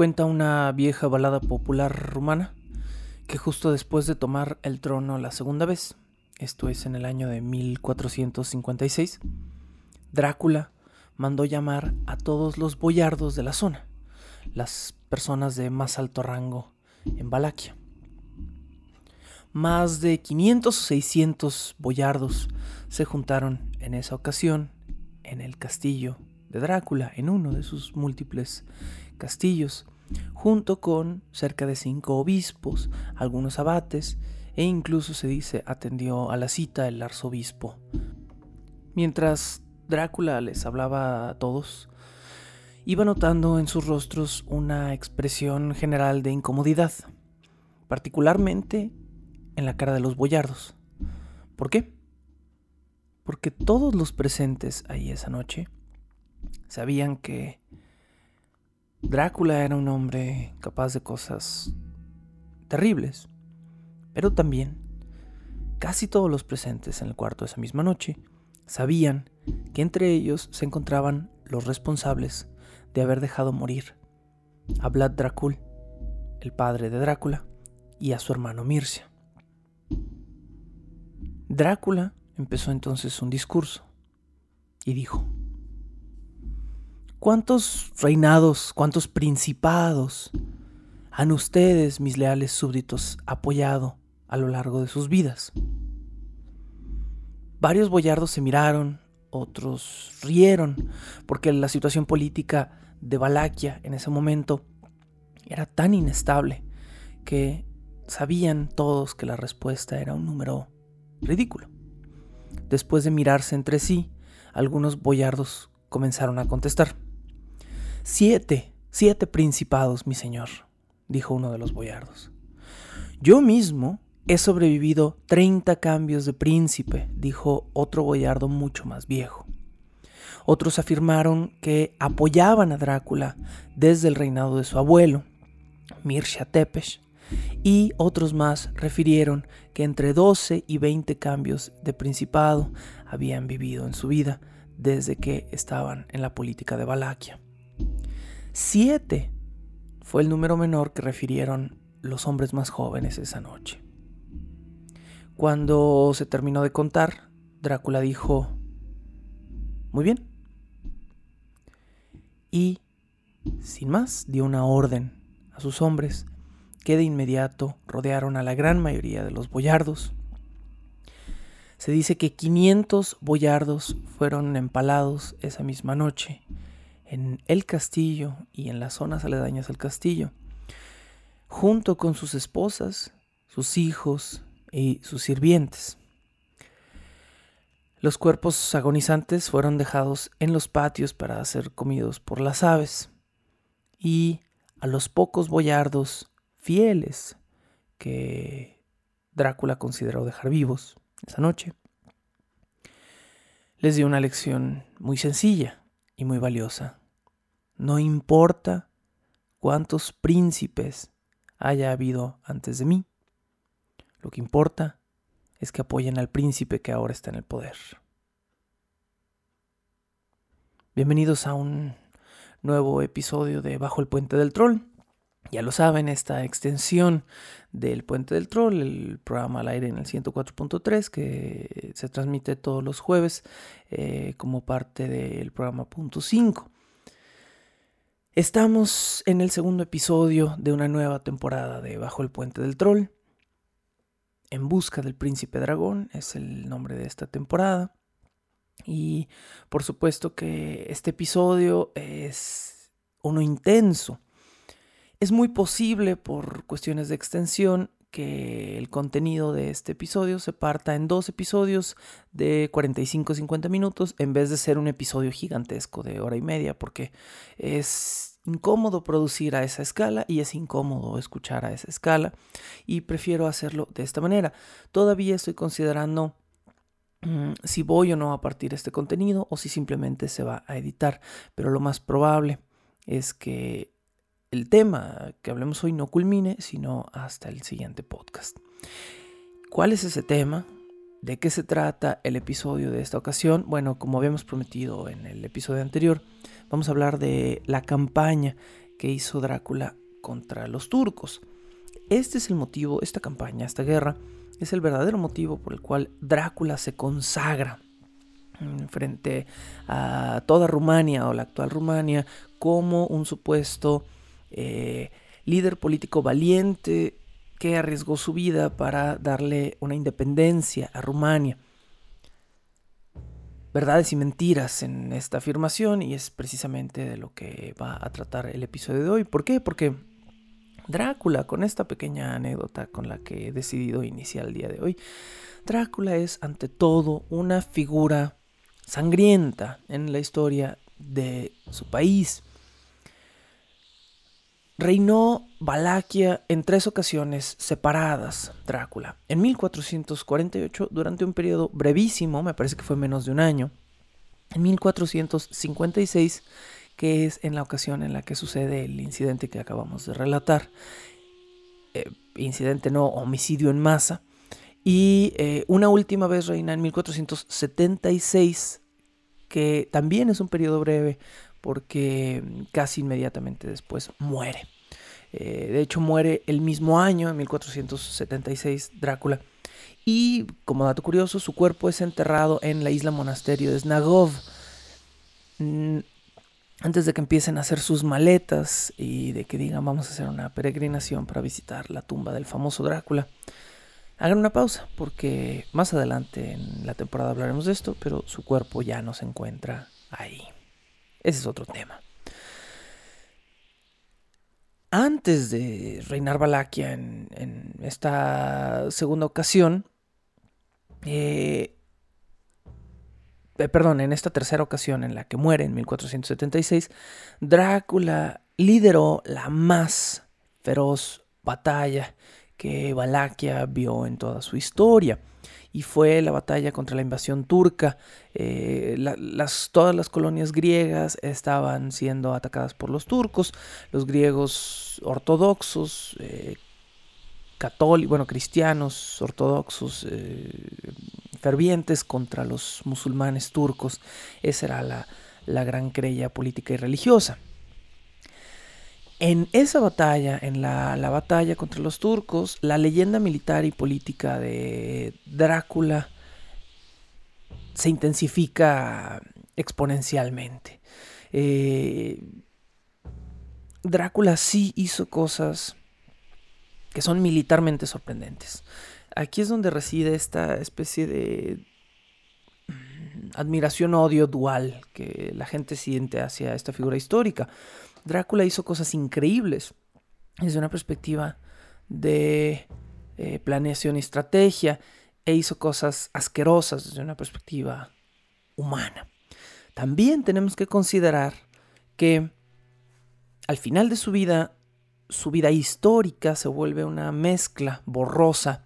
Cuenta una vieja balada popular rumana que justo después de tomar el trono la segunda vez, esto es en el año de 1456, Drácula mandó llamar a todos los boyardos de la zona, las personas de más alto rango en Valaquia. Más de 500 o 600 boyardos se juntaron en esa ocasión en el castillo de Drácula, en uno de sus múltiples castillos, junto con cerca de cinco obispos, algunos abates, e incluso se dice atendió a la cita el arzobispo. Mientras Drácula les hablaba a todos, iba notando en sus rostros una expresión general de incomodidad, particularmente en la cara de los boyardos. ¿Por qué? Porque todos los presentes ahí esa noche sabían que Drácula era un hombre capaz de cosas terribles, pero también casi todos los presentes en el cuarto esa misma noche sabían que entre ellos se encontraban los responsables de haber dejado morir a Vlad Dracul, el padre de Drácula, y a su hermano Mircea. Drácula empezó entonces un discurso y dijo, ¿Cuántos reinados, cuántos principados han ustedes, mis leales súbditos, apoyado a lo largo de sus vidas? Varios boyardos se miraron, otros rieron, porque la situación política de Valaquia en ese momento era tan inestable que sabían todos que la respuesta era un número ridículo. Después de mirarse entre sí, algunos boyardos comenzaron a contestar. Siete, siete principados, mi señor, dijo uno de los boyardos. Yo mismo he sobrevivido treinta cambios de príncipe, dijo otro boyardo mucho más viejo. Otros afirmaron que apoyaban a Drácula desde el reinado de su abuelo, Mircea Tepes, y otros más refirieron que entre 12 y 20 cambios de principado habían vivido en su vida desde que estaban en la política de Valaquia. Siete fue el número menor que refirieron los hombres más jóvenes esa noche. Cuando se terminó de contar, Drácula dijo, muy bien. Y, sin más, dio una orden a sus hombres que de inmediato rodearon a la gran mayoría de los boyardos. Se dice que 500 boyardos fueron empalados esa misma noche en el castillo y en las zonas aledañas al castillo, junto con sus esposas, sus hijos y sus sirvientes. Los cuerpos agonizantes fueron dejados en los patios para ser comidos por las aves, y a los pocos boyardos fieles que Drácula consideró dejar vivos esa noche, les dio una lección muy sencilla y muy valiosa. No importa cuántos príncipes haya habido antes de mí. Lo que importa es que apoyen al príncipe que ahora está en el poder. Bienvenidos a un nuevo episodio de Bajo el Puente del Troll. Ya lo saben, esta extensión del Puente del Troll, el programa al aire en el 104.3 que se transmite todos los jueves eh, como parte del programa Punto 5. Estamos en el segundo episodio de una nueva temporada de Bajo el Puente del Troll. En busca del príncipe dragón es el nombre de esta temporada. Y por supuesto que este episodio es uno intenso. Es muy posible, por cuestiones de extensión, que el contenido de este episodio se parta en dos episodios de 45-50 minutos en vez de ser un episodio gigantesco de hora y media, porque es incómodo producir a esa escala y es incómodo escuchar a esa escala y prefiero hacerlo de esta manera. Todavía estoy considerando mm, si voy o no a partir este contenido o si simplemente se va a editar, pero lo más probable es que el tema que hablemos hoy no culmine, sino hasta el siguiente podcast. ¿Cuál es ese tema? ¿De qué se trata el episodio de esta ocasión? Bueno, como habíamos prometido en el episodio anterior, vamos a hablar de la campaña que hizo Drácula contra los turcos. Este es el motivo, esta campaña, esta guerra, es el verdadero motivo por el cual Drácula se consagra frente a toda Rumania o la actual Rumania como un supuesto eh, líder político valiente que arriesgó su vida para darle una independencia a Rumania. Verdades y mentiras en esta afirmación y es precisamente de lo que va a tratar el episodio de hoy. ¿Por qué? Porque Drácula, con esta pequeña anécdota con la que he decidido iniciar el día de hoy, Drácula es ante todo una figura sangrienta en la historia de su país. Reinó Valaquia en tres ocasiones separadas, Drácula. En 1448, durante un periodo brevísimo, me parece que fue menos de un año. En 1456, que es en la ocasión en la que sucede el incidente que acabamos de relatar. Eh, incidente no, homicidio en masa. Y eh, una última vez reina en 1476, que también es un periodo breve, porque casi inmediatamente después muere. Eh, de hecho, muere el mismo año, en 1476, Drácula. Y, como dato curioso, su cuerpo es enterrado en la isla monasterio de Snagov. Mm, antes de que empiecen a hacer sus maletas y de que digan vamos a hacer una peregrinación para visitar la tumba del famoso Drácula, hagan una pausa porque más adelante en la temporada hablaremos de esto, pero su cuerpo ya no se encuentra ahí. Ese es otro tema. Antes de reinar Valaquia en, esta segunda ocasión, eh, eh, perdón, en esta tercera ocasión en la que muere en 1476, Drácula lideró la más feroz batalla que Valaquia vio en toda su historia y fue la batalla contra la invasión turca. Eh, las, todas las colonias griegas estaban siendo atacadas por los turcos, los griegos ortodoxos, eh, católicos, bueno, cristianos ortodoxos, eh, fervientes contra los musulmanes turcos. Esa era la, la gran crella política y religiosa. En esa batalla, en la, batalla contra los turcos, la leyenda militar y política de Drácula se intensifica exponencialmente. Eh, Drácula sí hizo cosas que son militarmente sorprendentes. Aquí es donde reside esta especie de mm, admiración-odio dual que la gente siente hacia esta figura histórica. Drácula hizo cosas increíbles desde una perspectiva de eh, planeación y estrategia e hizo cosas asquerosas desde una perspectiva humana. También tenemos que considerar que al final de su vida, su vida histórica se vuelve una mezcla borrosa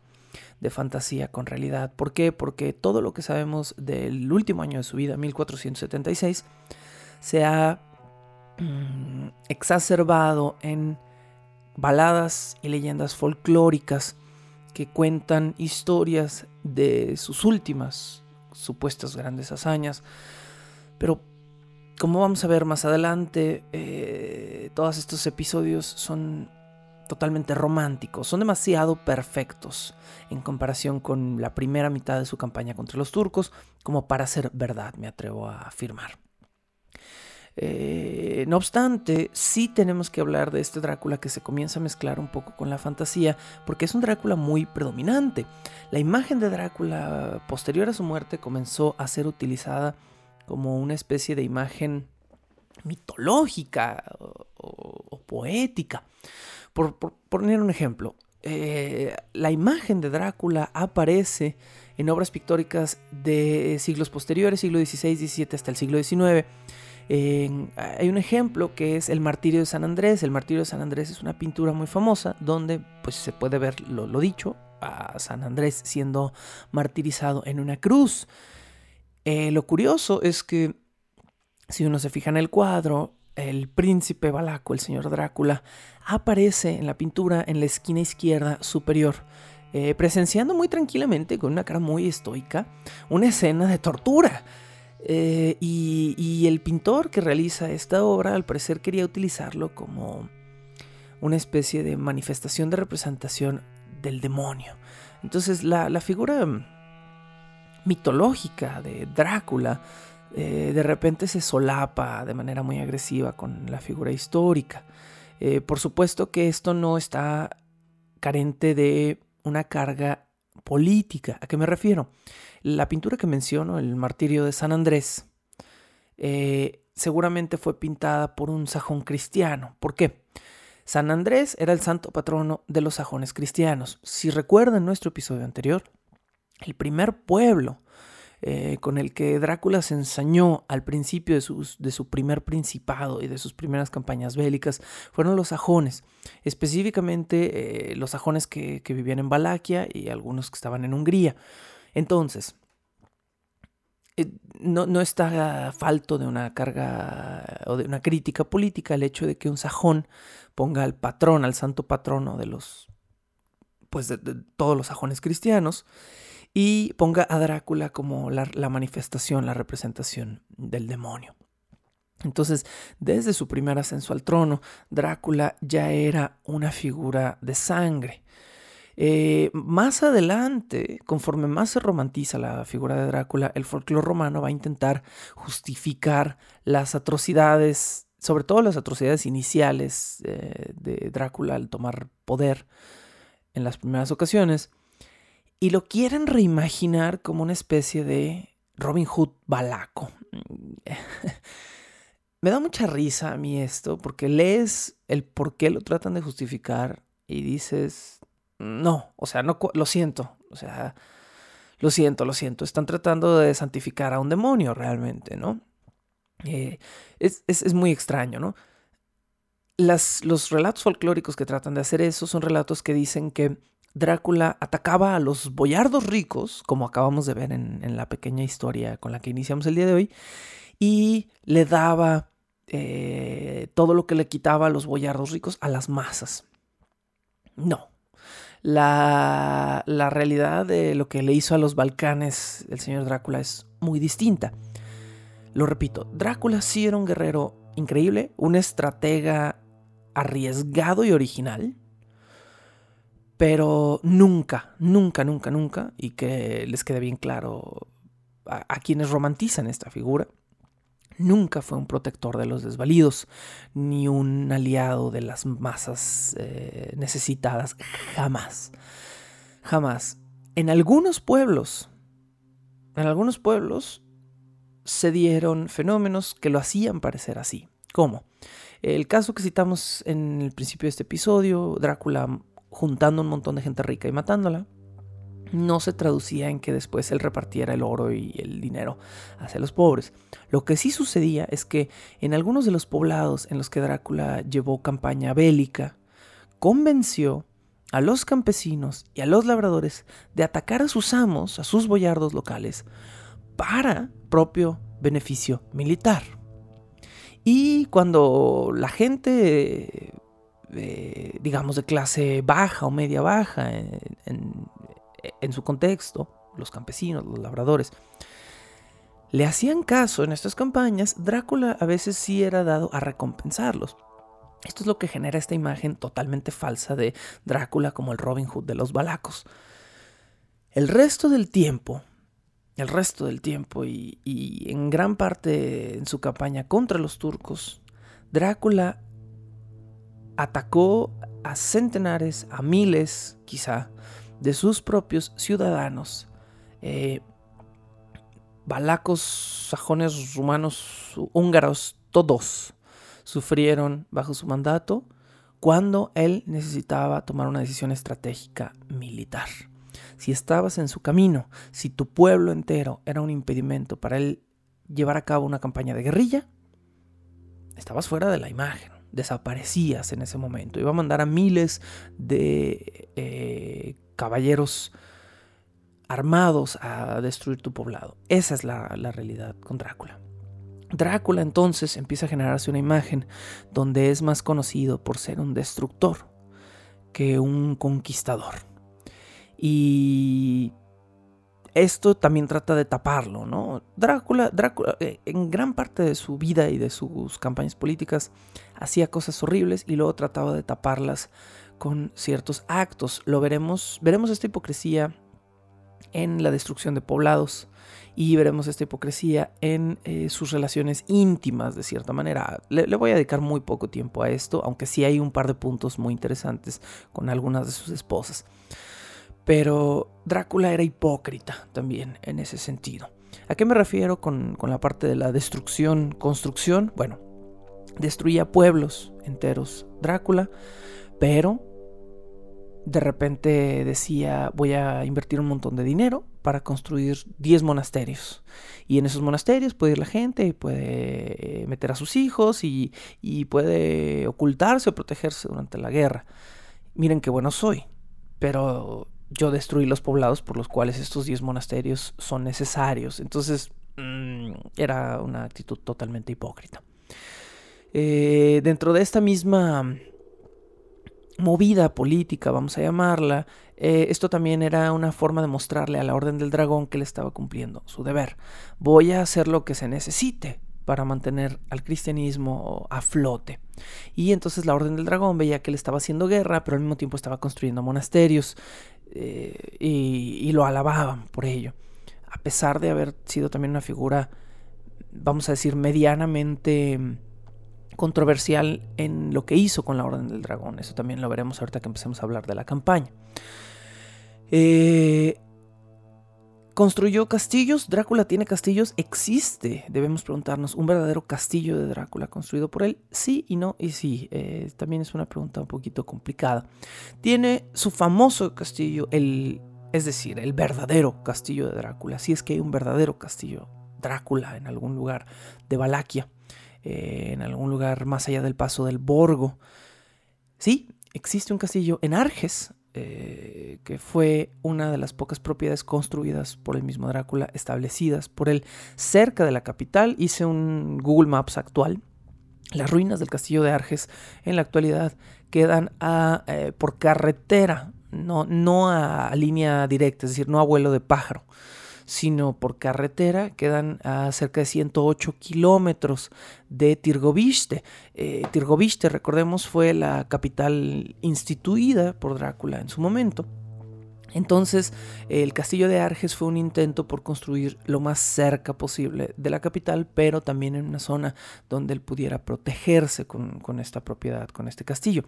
de fantasía con realidad. ¿Por qué? Porque todo lo que sabemos del último año de su vida, 1476, se ha Mm, exacerbado en baladas y leyendas folclóricas que cuentan historias de sus últimas supuestas grandes hazañas. Pero como vamos a ver más adelante, eh, todos estos episodios son totalmente románticos, son demasiado perfectos en comparación con la primera mitad de su campaña contra los turcos, como para ser verdad, me atrevo a afirmar. Eh, no obstante, sí tenemos que hablar de este Drácula que se comienza a mezclar un poco con la fantasía, porque es un Drácula muy predominante. La imagen de Drácula posterior a su muerte comenzó a ser utilizada como una especie de imagen mitológica o, poética. Por, poner un ejemplo, eh, la imagen de Drácula aparece en obras pictóricas de siglos posteriores, siglo XVI, XVII hasta el siglo XIX. Hay un ejemplo que es el martirio de San Andrés. El martirio de San Andrés es una pintura muy famosa donde pues, se puede ver lo, dicho, a San Andrés siendo martirizado en una cruz. Eh, lo curioso es que si uno se fija en el cuadro, el príncipe Balaco, el señor Drácula, aparece en la pintura en la esquina izquierda superior, eh, presenciando muy tranquilamente, con una cara muy estoica, una escena de tortura. Eh, y, el pintor que realiza esta obra al parecer quería utilizarlo como una especie de manifestación de representación del demonio. Entonces la, figura mitológica de Drácula eh, de repente se solapa de manera muy agresiva con la figura histórica. Eh, por supuesto que esto no está carente de una carga política. ¿A qué me refiero? La pintura que menciono, el martirio de San Andrés, eh, seguramente fue pintada por un sajón cristiano. ¿Por qué? San Andrés era el santo patrono de los sajones cristianos. Si recuerdan nuestro episodio anterior, el primer pueblo eh, con el que Drácula se ensañó al principio de, su primer principado y de sus primeras campañas bélicas fueron los sajones, específicamente eh, los sajones que, que vivían en Valaquia y algunos que estaban en Hungría. Entonces, eh, no, no, está falto de una carga o de una crítica política el hecho de que un sajón ponga al patrón, al santo patrono de los, pues de, todos los sajones cristianos, y ponga a Drácula como la, la manifestación, la representación del demonio. Entonces, desde su primer ascenso al trono, Drácula ya era una figura de sangre. Eh, más adelante, conforme más se romantiza la figura de Drácula, el folclore romano va a intentar justificar las atrocidades, sobre todo las atrocidades iniciales eh, de Drácula al tomar poder en las primeras ocasiones, y lo quieren reimaginar como una especie de Robin Hood balaco. Me da mucha risa a mí esto, porque lees el por qué lo tratan de justificar y dices, no, o sea, no, lo siento, o sea, lo siento, lo siento, están tratando de santificar a un demonio realmente, ¿no? Eh, es, muy extraño, ¿no? Las, los relatos folclóricos que tratan de hacer eso son relatos que dicen que Drácula atacaba a los boyardos ricos, como acabamos de ver en, la pequeña historia con la que iniciamos el día de hoy, y le daba eh, todo lo que le quitaba a los boyardos ricos a las masas. No, la, la realidad de lo que le hizo a los Balcanes el señor Drácula es muy distinta. Lo repito, Drácula sí era un guerrero increíble, un estratega arriesgado y original, pero nunca, nunca, nunca, nunca, y que les quede bien claro a, a quienes romantizan esta figura, Nunca fue un protector de los desvalidos, ni un aliado de las masas eh, necesitadas, jamás. Jamás. En algunos pueblos, en algunos pueblos se dieron fenómenos que lo hacían parecer así. ¿Cómo? El caso que citamos en el principio de este episodio, Drácula juntando un montón de gente rica y matándola no se traducía en que después él repartiera el oro y el dinero hacia los pobres. Lo que sí sucedía es que en algunos de los poblados en los que Drácula llevó campaña bélica, convenció a los campesinos y a los labradores de atacar a sus amos, a sus boyardos locales, para propio beneficio militar. Y cuando la gente, digamos, de clase baja o media baja en su contexto, los campesinos, los labradores, le hacían caso en estas campañas, Drácula a veces sí era dado a recompensarlos. Esto es lo que genera esta imagen totalmente falsa de Drácula como el Robin Hood de los balacos. El resto del tiempo, el resto del tiempo y, y en gran parte en su campaña contra los turcos, Drácula atacó a centenares, a miles quizá, de sus propios ciudadanos. Eh, balacos, sajones, rumanos, húngaros, todos sufrieron bajo su mandato cuando él necesitaba tomar una decisión estratégica militar. Si estabas en su camino, si tu pueblo entero era un impedimento para él llevar a cabo una campaña de guerrilla, estabas fuera de la imagen, desaparecías en ese momento. Iba a mandar a miles de eh, caballeros armados a destruir tu poblado. Esa es la, realidad con Drácula. Drácula entonces empieza a generarse una imagen donde es más conocido por ser un destructor que un conquistador. Y esto también trata de taparlo, ¿no? Drácula, Drácula, eh, en gran parte de su vida y de sus campañas políticas, hacía cosas horribles y luego trataba de taparlas con ciertos actos. Lo veremos, veremos esta hipocresía en la destrucción de poblados y veremos esta hipocresía en eh, sus relaciones íntimas de cierta manera. Le, le, voy a dedicar muy poco tiempo a esto, aunque sí hay un par de puntos muy interesantes con algunas de sus esposas. Pero Drácula era hipócrita también en ese sentido. ¿A qué me refiero con, la parte de la destrucción, construcción? Bueno, destruía pueblos enteros Drácula, pero de repente decía voy a invertir un montón de dinero para construir 10 monasterios. Y en esos monasterios puede ir la gente, puede eh, meter a sus hijos y, y puede ocultarse o protegerse durante la guerra. Miren qué bueno soy. Pero yo destruí los poblados por los cuales estos 10 monasterios son necesarios. Entonces mmm, era una actitud totalmente hipócrita. Eh, dentro de esta misma movida política, vamos a llamarla, eh, esto también era una forma de mostrarle a la Orden del Dragón que le estaba cumpliendo su deber. Voy a hacer lo que se necesite para mantener al cristianismo a flote. Y entonces la Orden del Dragón veía que él estaba haciendo guerra, pero al mismo tiempo estaba construyendo monasterios, eh, y, lo alababan por ello. A pesar de haber sido también una figura, vamos a decir, medianamente controversial en lo que hizo con la Orden del Dragón. Eso también lo veremos ahorita que empecemos a hablar de la campaña. Eh, ¿Construyó castillos? ¿Drácula tiene castillos? ¿Existe? Debemos preguntarnos, ¿un verdadero castillo de Drácula construido por él? Sí y no y sí. Eh, también es una pregunta un poquito complicada. Tiene su famoso castillo, el, es decir, el verdadero castillo de Drácula. Si es que hay un verdadero castillo Drácula en algún lugar de Valaquia, eh, en algún lugar más allá del paso del Borgo. Sí, existe un castillo en Arges, eh, que fue una de las pocas propiedades construidas por el mismo Drácula, establecidas por él cerca de la capital. Hice un Google Maps actual. Las ruinas del castillo de Arges en la actualidad quedan a, eh, por carretera, no, no a línea directa, es decir, no a vuelo de pájaro sino por carretera. Quedan a cerca de 108 kilómetros de Tirgoviste. Eh, Tirgoviste, recordemos, fue la capital instituida por Drácula en su momento. Entonces, el castillo de Arges fue un intento por construir lo más cerca posible de la capital, pero también en una zona donde él pudiera protegerse con, esta propiedad, con este castillo.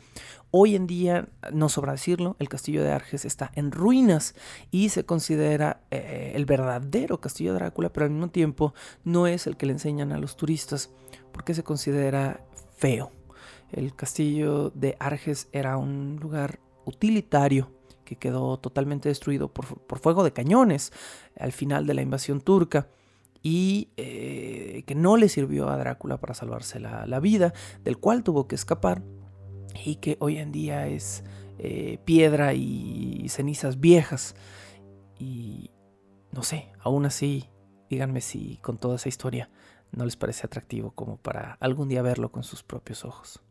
Hoy en día, no sobra decirlo, el castillo de Arges está en ruinas y se considera eh, el verdadero castillo de Drácula, pero al mismo tiempo no es el que le enseñan a los turistas porque se considera feo. El castillo de Arges era un lugar utilitario que quedó totalmente destruido por, fuego de cañones al final de la invasión turca y eh, que no le sirvió a Drácula para salvarse la, vida, del cual tuvo que escapar y que hoy en día es eh, piedra y cenizas viejas. Y no sé, aún así, díganme si con toda esa historia no les parece atractivo como para algún día verlo con sus propios ojos.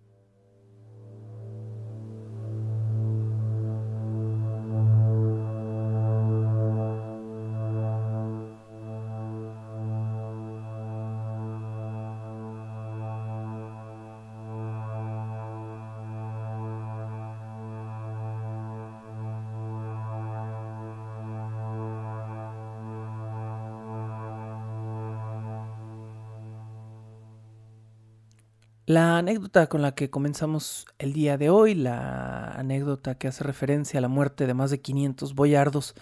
La anécdota con la que comenzamos el día de hoy, la anécdota que hace referencia a la muerte de más de 500 boyardos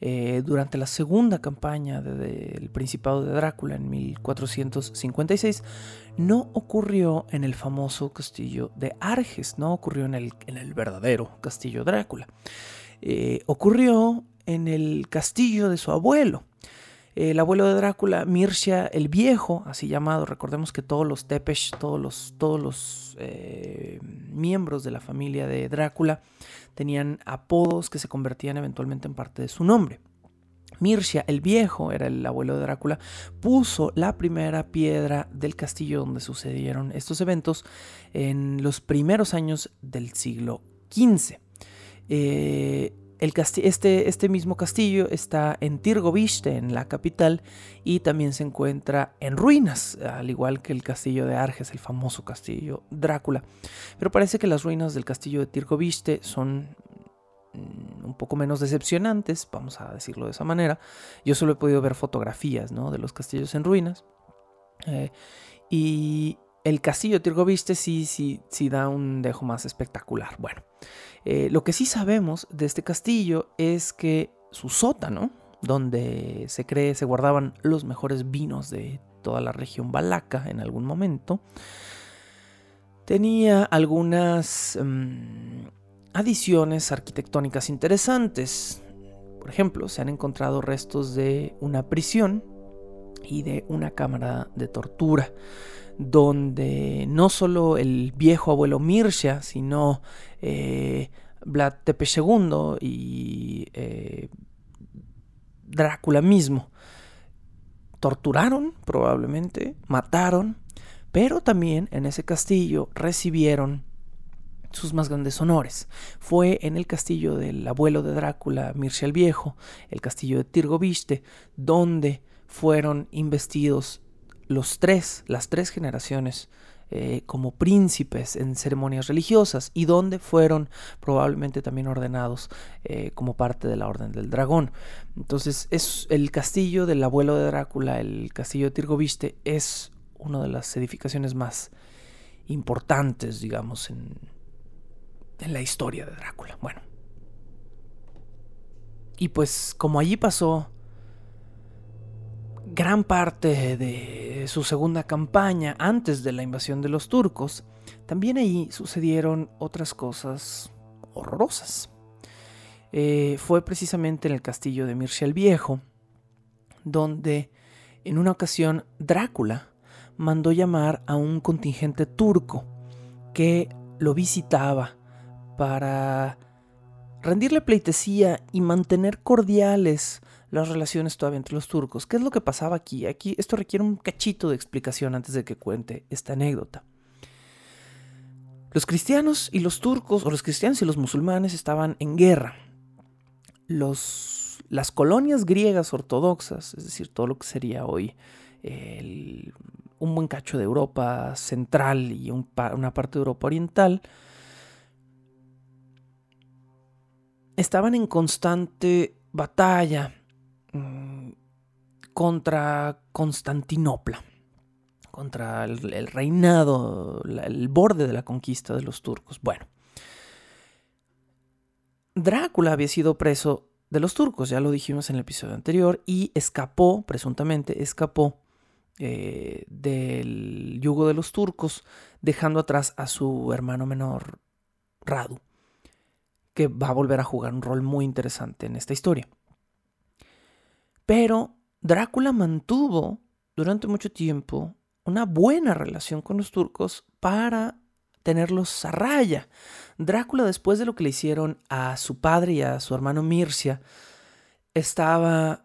eh, durante la segunda campaña del Principado de Drácula en 1456, no ocurrió en el famoso castillo de Arges, no ocurrió en el, verdadero castillo Drácula. Eh, ocurrió en el castillo de su abuelo, el abuelo de Drácula, Mircea el Viejo, así llamado. Recordemos que todos los Tepesh, todos los, todos los eh, miembros de la familia de Drácula tenían apodos que se convertían eventualmente en parte de su nombre. Mircea el Viejo era el abuelo de Drácula, puso la primera piedra del castillo donde sucedieron estos eventos en los primeros años del siglo XV. Eh, este, este, mismo castillo está en Tirgoviste, en la capital, y también se encuentra en ruinas, al igual que el castillo de Arges, el famoso castillo Drácula. Pero parece que las ruinas del castillo de Tirgoviste son mm, un poco menos decepcionantes, vamos a decirlo de esa manera. Yo solo he podido ver fotografías ¿no? de los castillos en ruinas. Eh, y el castillo de Tirgoviste sí, sí, sí da un dejo más espectacular. Bueno, eh, lo que sí sabemos de este castillo es que su sótano, donde se cree se guardaban los mejores vinos de toda la región valaca en algún momento, tenía algunas mm, adiciones arquitectónicas interesantes. Por ejemplo, se han encontrado restos de una prisión y de una cámara de tortura donde no solo el viejo abuelo Mircea, sino eh, Vlad Tepe II y eh, Drácula mismo torturaron probablemente, mataron, pero también en ese castillo recibieron sus más grandes honores. Fue en el castillo del abuelo de Drácula, Mircea el Viejo, el castillo de Tirgoviste, donde fueron investidos los tres, las tres generaciones eh, como príncipes en ceremonias religiosas y donde fueron probablemente también ordenados eh, como parte de la Orden del Dragón. Entonces es el castillo del abuelo de Drácula, el castillo de Tirgoviste, es una de las edificaciones más importantes, digamos, en, en la historia de Drácula. Bueno. Y pues como allí pasó gran parte de su segunda campaña antes de la invasión de los turcos, también ahí sucedieron otras cosas horrorosas. Eh, fue precisamente en el castillo de Mircea el Viejo, donde en una ocasión Drácula mandó llamar a un contingente turco que lo visitaba para rendirle pleitesía y mantener cordiales las relaciones todavía entre los turcos. ¿Qué es lo que pasaba aquí? Aquí esto requiere un cachito de explicación antes de que cuente esta anécdota. Los cristianos y los turcos, o los cristianos y los musulmanes, estaban en guerra. Las colonias griegas ortodoxas, es decir, todo lo que sería hoy un buen cacho de Europa central y una parte de Europa oriental, estaban en constante batalla contra Constantinopla, contra el, reinado, el borde de la conquista de los turcos. Bueno, Drácula había sido preso de los turcos, ya lo dijimos en el episodio anterior, y escapó, presuntamente escapó eh, del yugo de los turcos, dejando atrás a su hermano menor, Radu, que va a volver a jugar un rol muy interesante en esta historia. Pero Drácula mantuvo durante mucho tiempo una buena relación con los turcos para tenerlos a raya. Drácula, después de lo que le hicieron a su padre y a su hermano Mircea, estaba,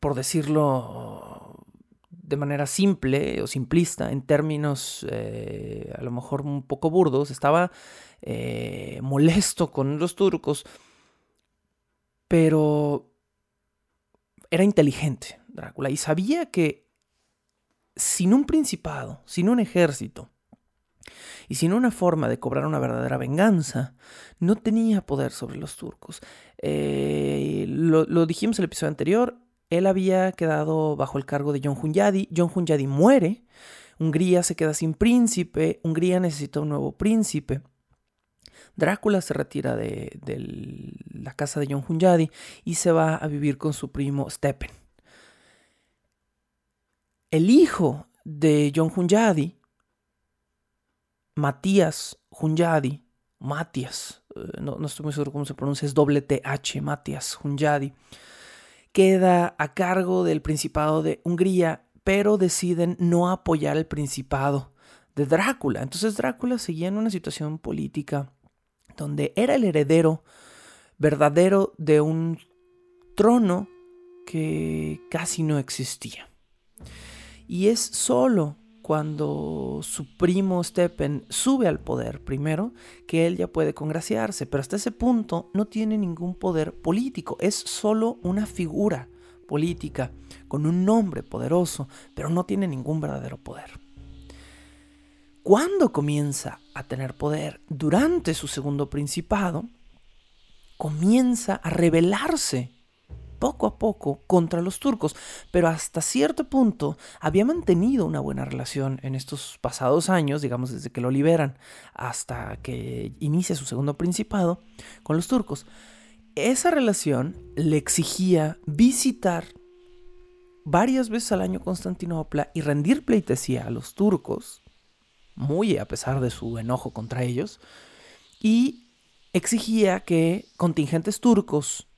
por decirlo de manera simple o simplista, en términos eh, a lo mejor un poco burdos, estaba eh, molesto con los turcos, pero era inteligente Drácula y sabía que sin un principado, sin un ejército y sin una forma de cobrar una verdadera venganza, no tenía poder sobre los turcos. Eh, lo, dijimos en el episodio anterior, él había quedado bajo el cargo de John Hunyadi. John Hunyadi muere, Hungría se queda sin príncipe, Hungría necesita un nuevo príncipe. Drácula se retira de, la casa de John Hunyadi y se va a vivir con su primo Steppen. El hijo de John Hunyadi, Matías Hunyadi, Matías, eh, no, estoy muy seguro cómo se pronuncia, es doble TH, Matías Hunyadi, queda a cargo del Principado de Hungría, pero deciden no apoyar el Principado de Drácula. Entonces Drácula seguía en una situación política donde era el heredero verdadero de un trono que casi no existía. Y es solo cuando su primo Steppen sube al poder primero que él ya puede congraciarse, pero hasta ese punto no tiene ningún poder político, es solo una figura política con un nombre poderoso, pero no tiene ningún verdadero poder. Cuando comienza a tener poder durante su segundo principado, comienza a rebelarse poco a poco contra los turcos, pero hasta cierto punto había mantenido una buena relación en estos pasados años, digamos desde que lo liberan hasta que inicia su segundo principado con los turcos. Esa relación le exigía visitar varias veces al año Constantinopla y rendir pleitesía a los turcos muy a pesar de su enojo contra ellos, y exigía que contingentes turcos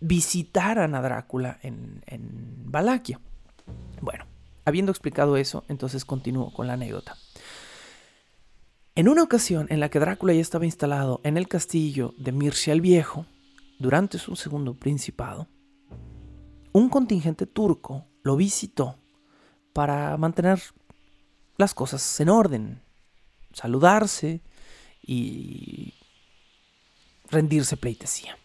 visitaran a Drácula en, en Valaquia. Bueno, habiendo explicado eso, entonces continúo con la anécdota. En una ocasión en la que Drácula ya estaba instalado en el castillo de Mircea el Viejo, durante su segundo principado, un contingente turco lo visitó para mantener las cosas en orden, saludarse y rendirse pleitesía.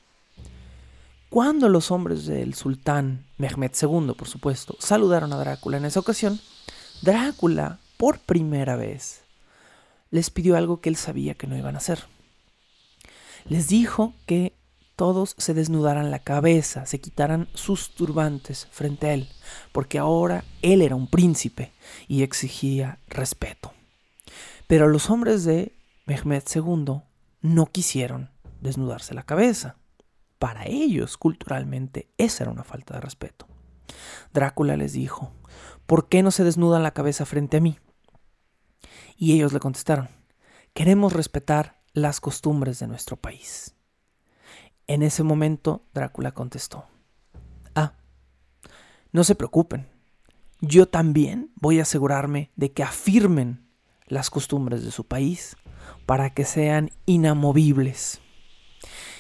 Cuando los hombres del sultán Mehmed II, por supuesto, saludaron a Drácula en esa ocasión, Drácula, por primera vez, les pidió algo que él sabía que no iban a hacer. Les dijo que todos se desnudaran la cabeza, se quitaran sus turbantes frente a él, porque ahora él era un príncipe y exigía respeto. Pero los hombres de Mehmed II no quisieron desnudarse la cabeza. Para ellos, culturalmente, esa era una falta de respeto. Drácula les dijo, ¿por qué no se desnudan la cabeza frente a mí? Y ellos le contestaron, queremos respetar las costumbres de nuestro país. En ese momento Drácula contestó, Ah, no se preocupen, yo también voy a asegurarme de que afirmen las costumbres de su país para que sean inamovibles.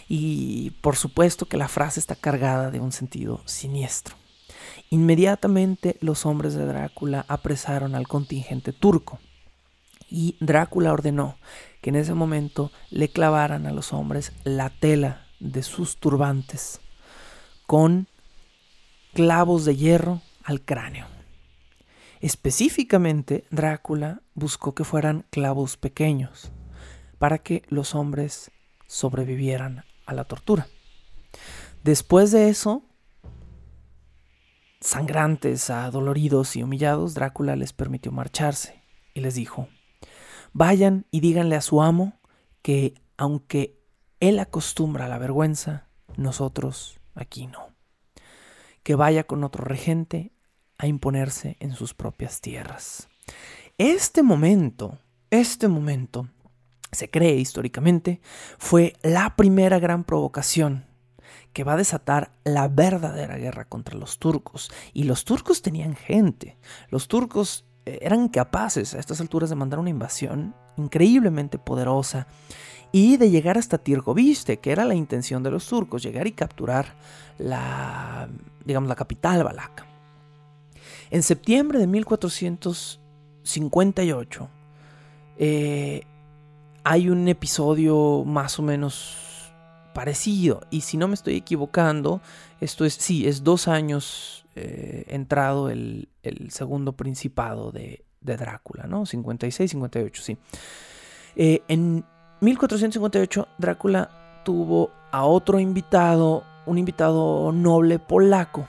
Y por supuesto que la frase está cargada de un sentido siniestro. Inmediatamente los hombres de Drácula apresaron al contingente turco y Drácula ordenó que en ese momento le clavaran a los hombres la tela de sus turbantes con clavos de hierro al cráneo. Específicamente, Drácula buscó que fueran clavos pequeños para que los hombres sobrevivieran a la tortura. Después de eso, sangrantes, adoloridos y humillados, Drácula les permitió marcharse y les dijo, vayan y díganle a su amo que aunque él acostumbra a la vergüenza, nosotros aquí no. Que vaya con otro regente a imponerse en sus propias tierras. Este momento, este momento, se cree históricamente, fue la primera gran provocación que va a desatar la verdadera guerra contra los turcos. Y los turcos tenían gente. Los turcos eh, eran capaces a estas alturas de mandar una invasión increíblemente poderosa y de llegar hasta Tirgoviste, que era la intención de los turcos, llegar y capturar la, digamos, la capital valaca. En septiembre de 1458 eh, hay un episodio más o menos parecido, y si no me estoy equivocando, esto es, sí, es dos años eh, entrado el, segundo principado de, Drácula, ¿no? 56, 58, sí. Eh, en 1458 Drácula tuvo a otro invitado, un invitado noble polaco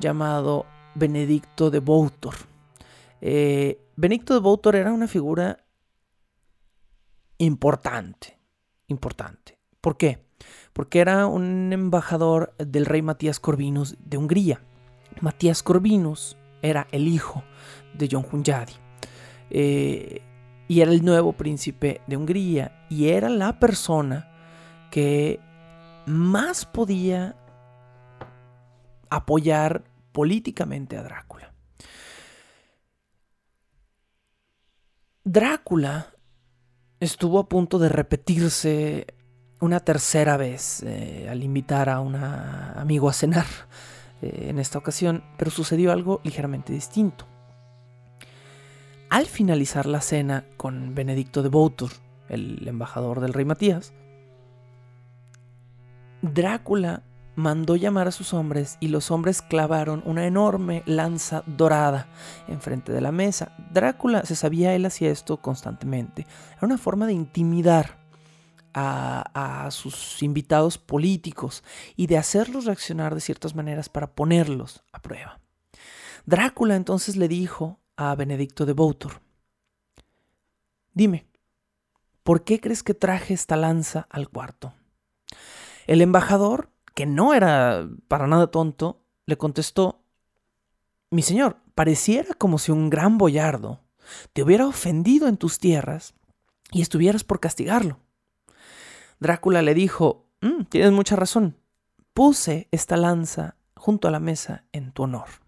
llamado Benedicto de Boutor. Eh, Benedicto de Boutor era una figura importante, importante. ¿Por qué? Porque era un embajador del rey Matías Corvinus de Hungría. Matías Corvinus era el hijo de John Hunyadi. Eh, y era el nuevo príncipe de Hungría. Y era la persona que más podía apoyar políticamente a Drácula. Drácula estuvo a punto de repetirse una tercera vez eh, al invitar a un amigo a cenar eh, en esta ocasión, pero sucedió algo ligeramente distinto. Al finalizar la cena con Benedicto de Boutur, el embajador del rey Matías, Drácula mandó llamar a sus hombres y los hombres clavaron una enorme lanza dorada enfrente de la mesa. Drácula se sabía, él hacía esto constantemente. Era una forma de intimidar a, a, sus invitados políticos y de hacerlos reaccionar de ciertas maneras para ponerlos a prueba. Drácula entonces le dijo a Benedicto de Boutor, dime, ¿por qué crees que traje esta lanza al cuarto? El embajador que no era para nada tonto, le contestó, Mi señor, pareciera como si un gran boyardo te hubiera ofendido en tus tierras y estuvieras por castigarlo. Drácula le dijo, mm, Tienes mucha razón, puse esta lanza junto a la mesa en tu honor.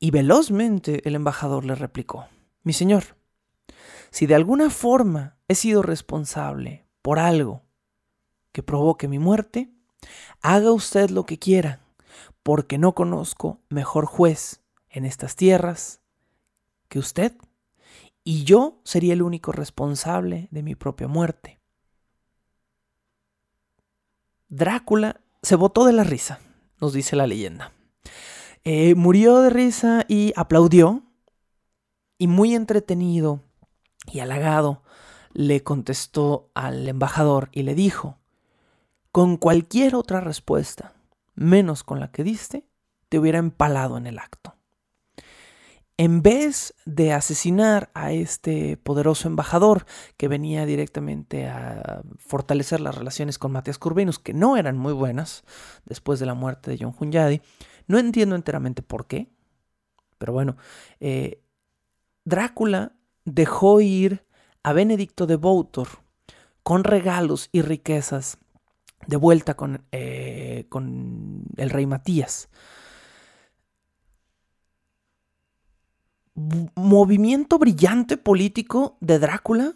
Y velozmente el embajador le replicó, Mi señor, si de alguna forma he sido responsable por algo que provoque mi muerte, haga usted lo que quiera, porque no conozco mejor juez en estas tierras que usted, y yo sería el único responsable de mi propia muerte. Drácula se botó de la risa, nos dice la leyenda. Eh, murió de risa y aplaudió, y muy entretenido y halagado le contestó al embajador y le dijo, con cualquier otra respuesta, menos con la que diste, te hubiera empalado en el acto. En vez de asesinar a este poderoso embajador que venía directamente a fortalecer las relaciones con Matías Curvinus, que no eran muy buenas después de la muerte de John Hunyadi, no entiendo enteramente por qué, pero bueno, eh, Drácula dejó ir a Benedicto de Boutor con regalos y riquezas de vuelta con, eh, con el rey Matías. movimiento brillante político de Drácula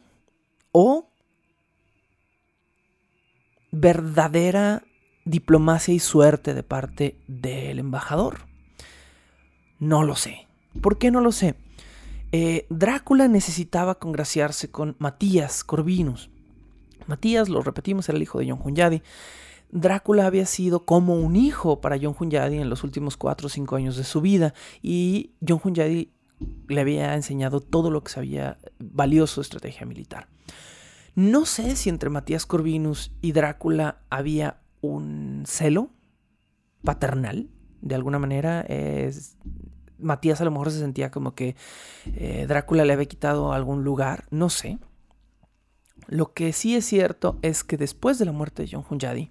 o verdadera diplomacia y suerte de parte del embajador. No lo sé. ¿Por qué no lo sé? Eh, Drácula necesitaba congraciarse con Matías Corvinus, Matías, lo repetimos, era el hijo de John Hunyadi. Drácula había sido como un hijo para John Hunyadi en los últimos cuatro o cinco años de su vida y John Hunyadi le había enseñado todo lo que sabía valioso de estrategia militar. No sé si entre Matías Corvinus y Drácula había un celo paternal, de alguna manera. Matías a lo mejor se sentía como que eh, Drácula le había quitado algún lugar, no sé. Lo que sí es cierto es que después de la muerte de John Hunyadi,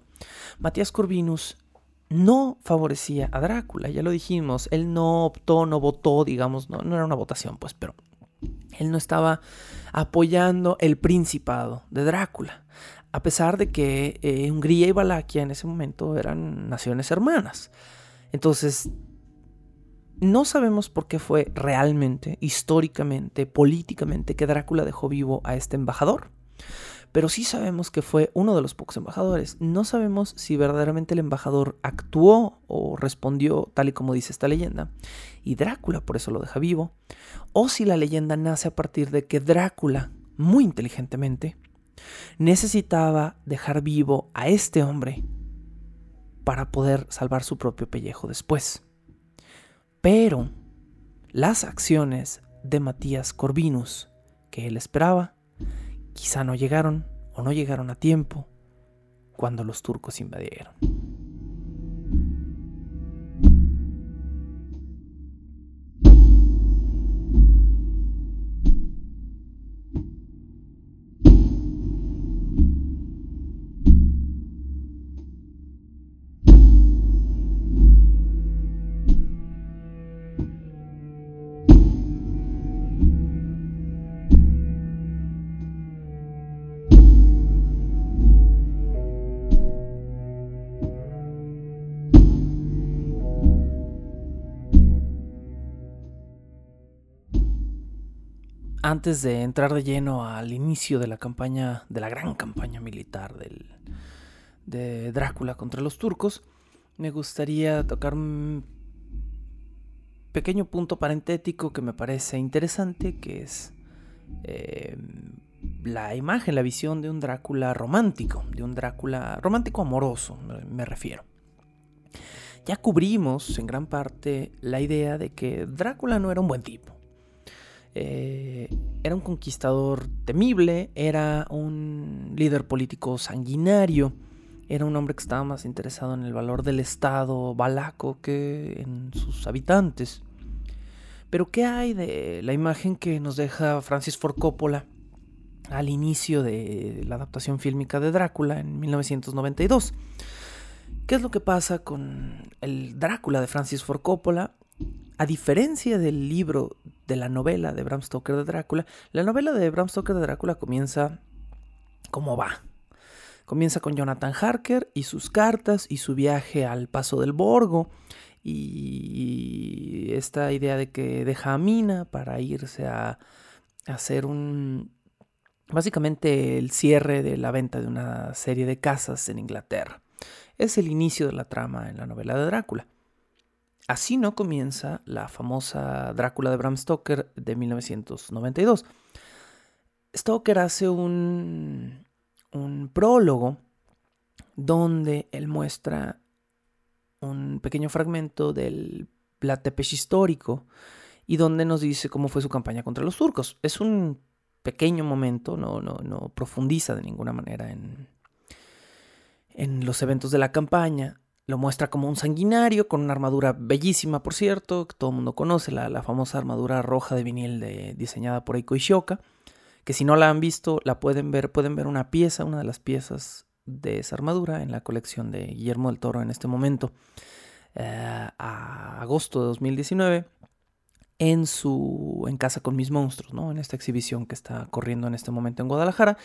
Matías Corvinus no favorecía a Drácula, ya lo dijimos, él no optó, no votó, digamos, no, no era una votación, pues, pero él no estaba apoyando el principado de Drácula, a pesar de que eh, Hungría y Valaquia en ese momento eran naciones hermanas. Entonces, no sabemos por qué fue realmente, históricamente, políticamente, que Drácula dejó vivo a este embajador pero sí sabemos que fue uno de los pocos embajadores. No sabemos si verdaderamente el embajador actuó o respondió tal y como dice esta leyenda, y Drácula por eso lo deja vivo, o si la leyenda nace a partir de que Drácula, muy inteligentemente, necesitaba dejar vivo a este hombre para poder salvar su propio pellejo después. Pero las acciones de Matías Corvinus que él esperaba Quizá no llegaron o no llegaron a tiempo cuando los turcos invadieron. Antes de entrar de lleno al inicio de la campaña, de la gran campaña militar de Drácula contra los turcos, me gustaría tocar un pequeño punto parentético que me parece interesante, que es eh, la imagen, la visión de un Drácula romántico, de un Drácula romántico amoroso, me refiero. Ya cubrimos en gran parte la idea de que Drácula no era un buen tipo. Eh, era un conquistador temible, era un líder político sanguinario, era un hombre que estaba más interesado en el valor del Estado balaco que en sus habitantes. Pero ¿qué hay de la imagen que nos deja Francis Ford Coppola al inicio de la adaptación fílmica de Drácula en 1992? ¿Qué es lo que pasa con el Drácula de Francis Ford Coppola? A diferencia del libro de la novela de Bram Stoker de Drácula, la novela de Bram Stoker de Drácula comienza como va. Comienza con Jonathan Harker y sus cartas y su viaje al Paso del Borgo y esta idea de que deja a Mina para irse a, hacer un... básicamente el cierre de la venta de una serie de casas en Inglaterra. Es el inicio de la trama en la novela de Drácula. Así no comienza la famosa Drácula de Bram Stoker de 1992. Stoker hace un, un prólogo donde él muestra un pequeño fragmento del Platepech histórico y donde nos dice cómo fue su campaña contra los turcos. Es un pequeño momento, no, no, no profundiza de ninguna manera en, en los eventos de la campaña. Lo muestra como un sanguinario, con una armadura bellísima, por cierto, que todo el mundo conoce, la, famosa armadura roja de vinil de, diseñada por Eiko Ishoka, que si no la han visto, la pueden ver, pueden ver una pieza, una de las piezas de esa armadura en la colección de Guillermo del Toro en este momento, eh, a agosto de 2019 en su en casa con mis monstruos, ¿no? En esta exhibición que está corriendo en este momento en Guadalajara,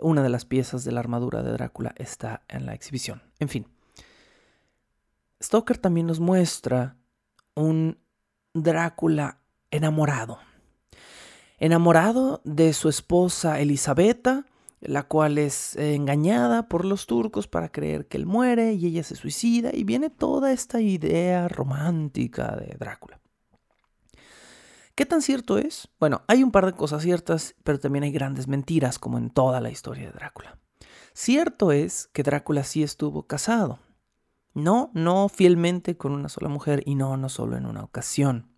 una de las piezas de la armadura de Drácula está en la exhibición. En fin, Stoker también nos muestra un Drácula enamorado. Enamorado de su esposa Elisabetta, la cual es engañada por los turcos para creer que él muere y ella se suicida y viene toda esta idea romántica de Drácula. ¿Qué tan cierto es? Bueno, hay un par de cosas ciertas, pero también hay grandes mentiras, como en toda la historia de Drácula. Cierto es que Drácula sí estuvo casado. No, no fielmente con una sola mujer y no, no solo en una ocasión.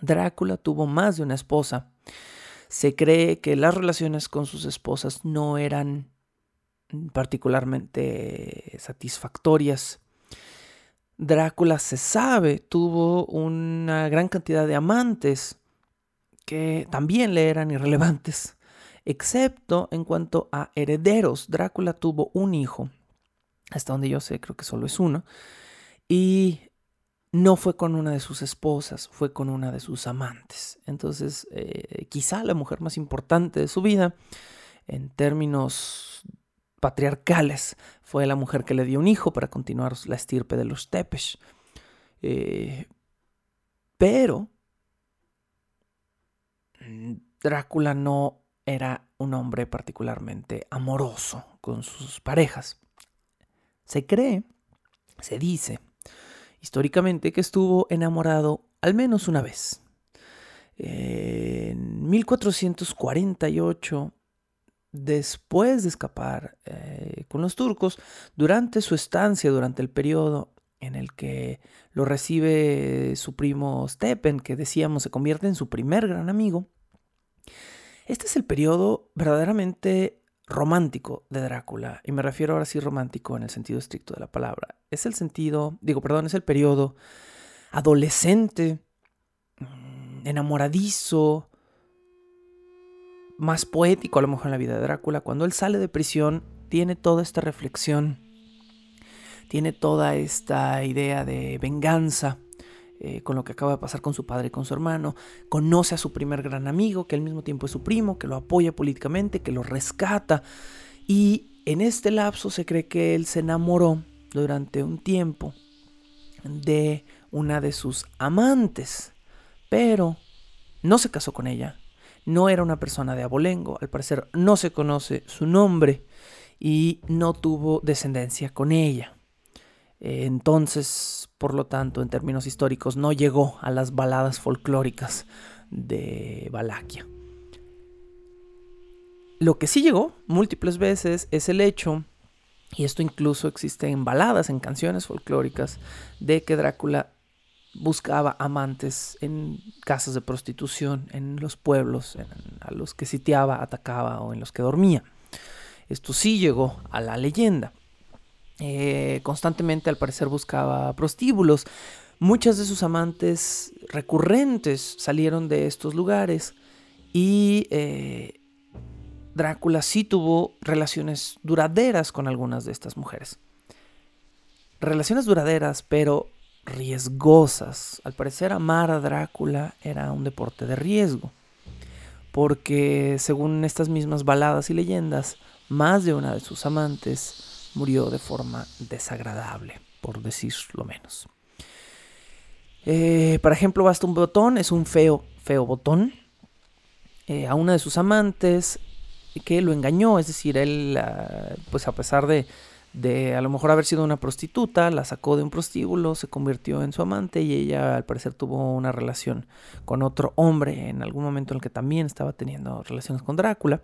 Drácula tuvo más de una esposa. Se cree que las relaciones con sus esposas no eran particularmente satisfactorias. Drácula se sabe tuvo una gran cantidad de amantes que también le eran irrelevantes, excepto en cuanto a herederos. Drácula tuvo un hijo, hasta donde yo sé, creo que solo es uno, y no fue con una de sus esposas, fue con una de sus amantes. Entonces, eh, quizá la mujer más importante de su vida, en términos patriarcales, fue la mujer que le dio un hijo para continuar la estirpe de los Tepesh. Eh, pero Drácula no era un hombre particularmente amoroso con sus parejas. Se cree, se dice, históricamente que estuvo enamorado al menos una vez. En 1448, después de escapar eh, con los turcos, durante su estancia, durante el periodo en el que lo recibe su primo Stepen, que decíamos se convierte en su primer gran amigo, este es el periodo verdaderamente romántico de Drácula, y me refiero ahora sí romántico en el sentido estricto de la palabra. Es el sentido, digo, perdón, es el periodo adolescente, mm, enamoradizo, más poético a lo mejor en la vida de Drácula. Cuando él sale de prisión, tiene toda esta reflexión, tiene toda esta idea de venganza, eh, con lo que acaba de pasar con su padre y con su hermano, conoce a su primer gran amigo, que al mismo tiempo es su primo, que lo apoya políticamente, que lo rescata. Y en este lapso se cree que él se enamoró durante un tiempo de una de sus amantes, pero no se casó con ella, No era una persona de abolengo, al parecer no se conoce su nombre y no tuvo descendencia con ella. Entonces, por lo tanto, en términos históricos, no llegó a las baladas folclóricas de Valaquia. Lo que sí llegó múltiples veces es el hecho, y esto incluso existe en baladas, en canciones folclóricas, de que Drácula buscaba amantes en casas de prostitución, en los pueblos a los que sitiaba, atacaba o en los que dormía. Esto sí llegó a la leyenda. Eh, constantemente al parecer buscaba prostíbulos. Muchas de sus amantes recurrentes salieron de estos lugares y eh, Drácula sí tuvo relaciones duraderas con algunas de estas mujeres. Relaciones duraderas, pero riesgosas. Al parecer amar a Drácula era un deporte de riesgo, porque según estas mismas baladas y leyendas, más de una de sus amantes murió de forma desagradable, por decirlo menos. Eh, por ejemplo, basta un botón, es un feo, feo botón. Eh, a una de sus amantes que lo engañó, es decir, él, ah, pues a pesar de, de a lo mejor haber sido una prostituta, la sacó de un prostíbulo, se convirtió en su amante y ella al parecer tuvo una relación con otro hombre en algún momento en el que también estaba teniendo relaciones con Drácula.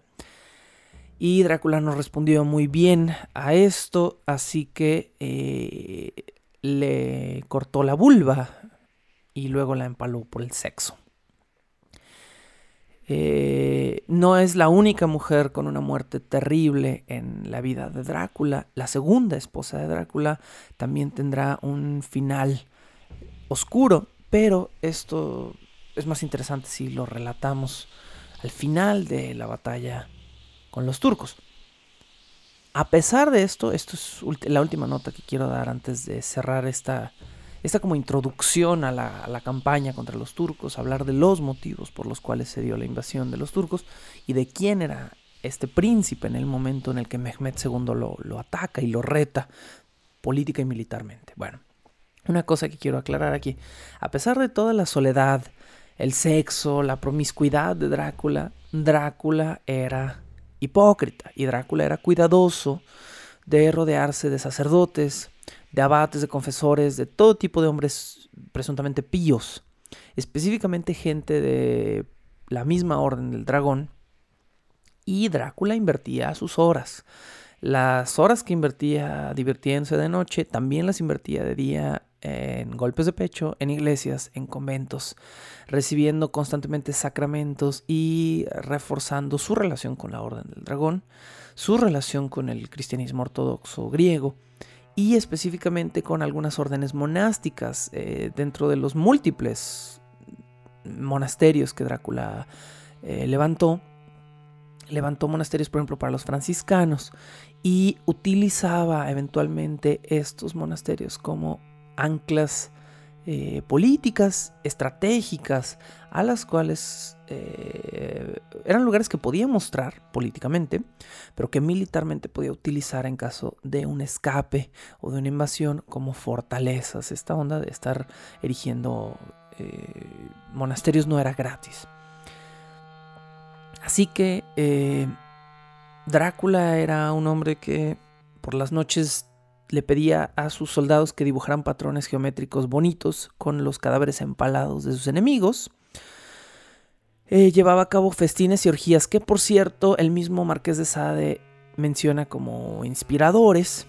Y Drácula no respondió muy bien a esto, así que eh, le cortó la vulva y luego la empaló por el sexo. Eh, no es la única mujer con una muerte terrible en la vida de Drácula. La segunda esposa de Drácula también tendrá un final oscuro, pero esto es más interesante si lo relatamos al final de la batalla con los turcos. A pesar de esto, esto es la última nota que quiero dar antes de cerrar esta, esta como introducción a la, campaña contra los turcos, hablar de los motivos por los cuales se dio la invasión de los turcos y de quién era este príncipe en el momento en el que Mehmed II lo, lo ataca y lo reta política y militarmente. Bueno, una cosa que quiero aclarar aquí, a pesar de toda la soledad, el sexo, la promiscuidad de Drácula, Drácula era hipócrita. Y Drácula era cuidadoso de rodearse de sacerdotes, de abates, de confesores, de todo tipo de hombres presuntamente píos, específicamente gente de la misma orden del dragón, y Drácula invertía sus horas. Las horas que invertía divirtiéndose de noche, también las invertía de día en golpes de pecho, en iglesias, en conventos, recibiendo constantemente sacramentos y reforzando su relación con la Orden del Dragón, su relación con el cristianismo ortodoxo griego y específicamente con algunas órdenes monásticas eh, dentro de los múltiples monasterios que Drácula eh, levantó. Levantó monasterios, por ejemplo, para los franciscanos y utilizaba eventualmente estos monasterios como anclas eh, políticas, estratégicas, a las cuales eh, eran lugares que podía mostrar políticamente, pero que militarmente podía utilizar en caso de un escape o de una invasión como fortalezas. Esta onda de estar erigiendo eh, monasterios no era gratis. Así que Drácula era un hombre que por las noches le pedía a sus soldados que dibujaran patrones geométricos bonitos con los cadáveres empalados de sus enemigos. Eh, llevaba a cabo festines y orgías que, por cierto, el mismo Marqués de Sade menciona como inspiradores.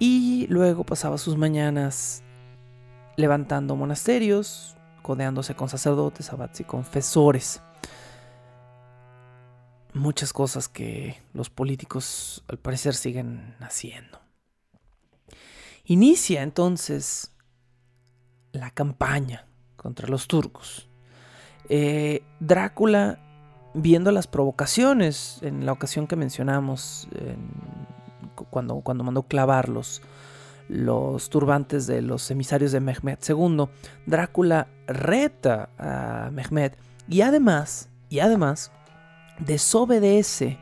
Y luego pasaba sus mañanas levantando monasterios, codeándose con sacerdotes, abats y confesores. Muchas cosas que los políticos al parecer siguen haciendo. Inicia entonces la campaña contra los turcos. Eh, Drácula, viendo las provocaciones en la ocasión que mencionamos, cuando, cuando mandó clavar los, turbantes de los emisarios de Mehmed II, Drácula reta a Mehmed y además, y además desobedece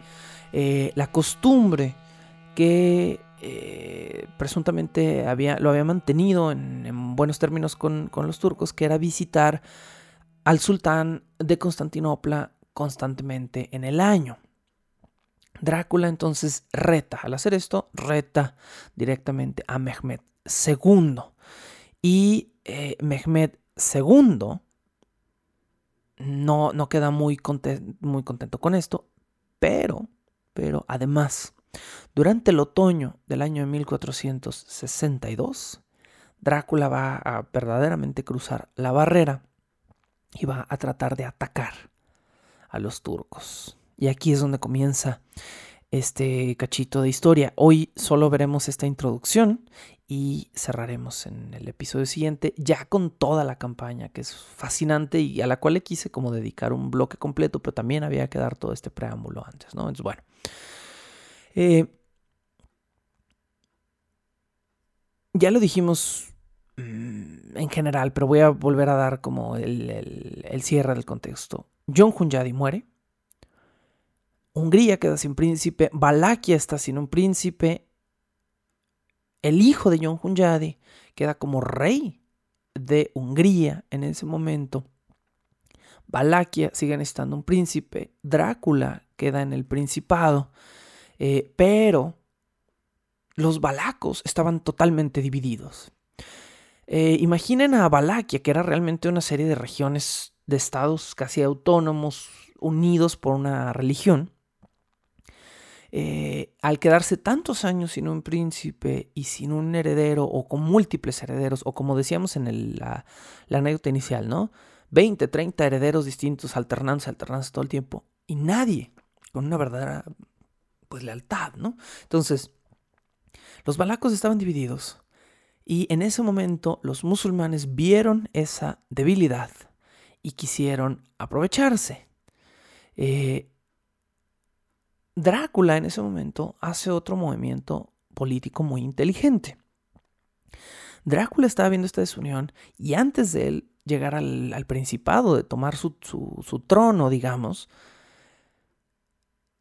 eh, la costumbre que eh, presuntamente había, lo había mantenido en, buenos términos con, los turcos, que era visitar al sultán de Constantinopla constantemente en el año. Drácula entonces reta, al hacer esto, reta directamente a Mehmed II. Y eh, Mehmed II no, no queda muy, muy contento con esto, pero, pero además, durante el otoño del año de 1462, Drácula va a verdaderamente cruzar la barrera y va a tratar de atacar a los turcos. Y aquí es donde comienza este cachito de historia. Hoy solo veremos esta introducción y cerraremos en el episodio siguiente ya con toda la campaña que es fascinante y a la cual le quise como dedicar un bloque completo, pero también había que dar todo este preámbulo antes, ¿no? Entonces, bueno. Eh, ya lo dijimos mm, en general, pero voy a volver a dar como el, cierre del contexto. John Hunyadi muere. Hungría queda sin príncipe, Valaquia está sin un príncipe, el hijo de John Hunyadi queda como rey de Hungría en ese momento. Valaquia sigue necesitando un príncipe, Drácula queda en el principado, eh, pero los valacos estaban totalmente divididos. Eh, imaginen a Valaquia, que era realmente una serie de regiones, de estados casi autónomos, unidos por una religión, eh, al quedarse tantos años sin un príncipe y sin un heredero o con múltiples herederos, o como decíamos en la, anécdota inicial, ¿no? 20, 30 herederos distintos, alternándose, alternándose todo el tiempo, y nadie con una verdadera pues lealtad, ¿no? Entonces, los balacos estaban divididos y en ese momento los musulmanes vieron esa debilidad y quisieron aprovecharse. Eh, Drácula en ese momento hace otro movimiento político muy inteligente. Drácula estaba viendo esta desunión y antes de él llegar al, principado, de tomar su, trono, digamos,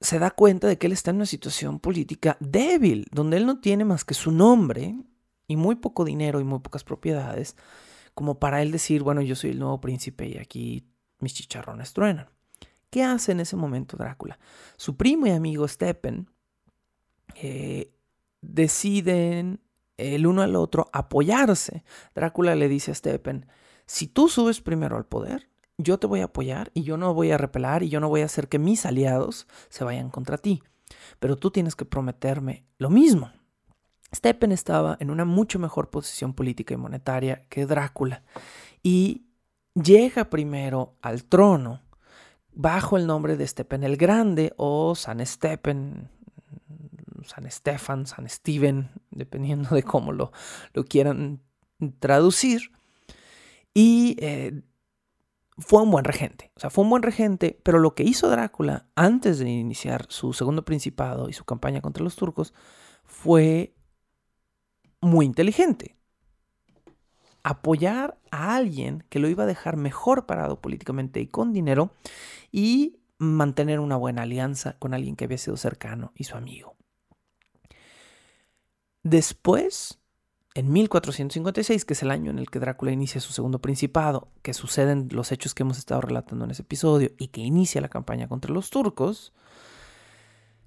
se da cuenta de que él está en una situación política débil, donde él no tiene más que su nombre y muy poco dinero y muy pocas propiedades, como para él decir, bueno, yo soy el nuevo príncipe y aquí mis chicharrones truenan. ¿Qué hace en ese momento Drácula? Su primo y amigo Steppen eh, deciden el uno al otro apoyarse. Drácula le dice a Steppen, si tú subes primero al poder, yo te voy a apoyar y yo no voy a repelar y yo no voy a hacer que mis aliados se vayan contra ti. Pero tú tienes que prometerme lo mismo. Steppen estaba en una mucho mejor posición política y monetaria que Drácula y llega primero al trono bajo el nombre de Stepen el Grande o San Stepen, San Stefan, San Steven, dependiendo de cómo lo, lo quieran traducir. Y eh, fue un buen regente, o sea, fue un buen regente, pero lo que hizo Drácula antes de iniciar su segundo principado y su campaña contra los turcos fue muy inteligente apoyar a alguien que lo iba a dejar mejor parado políticamente y con dinero y mantener una buena alianza con alguien que había sido cercano y su amigo. Después, en 1456, que es el año en el que Drácula inicia su segundo principado, que suceden los hechos que hemos estado relatando en ese episodio y que inicia la campaña contra los turcos,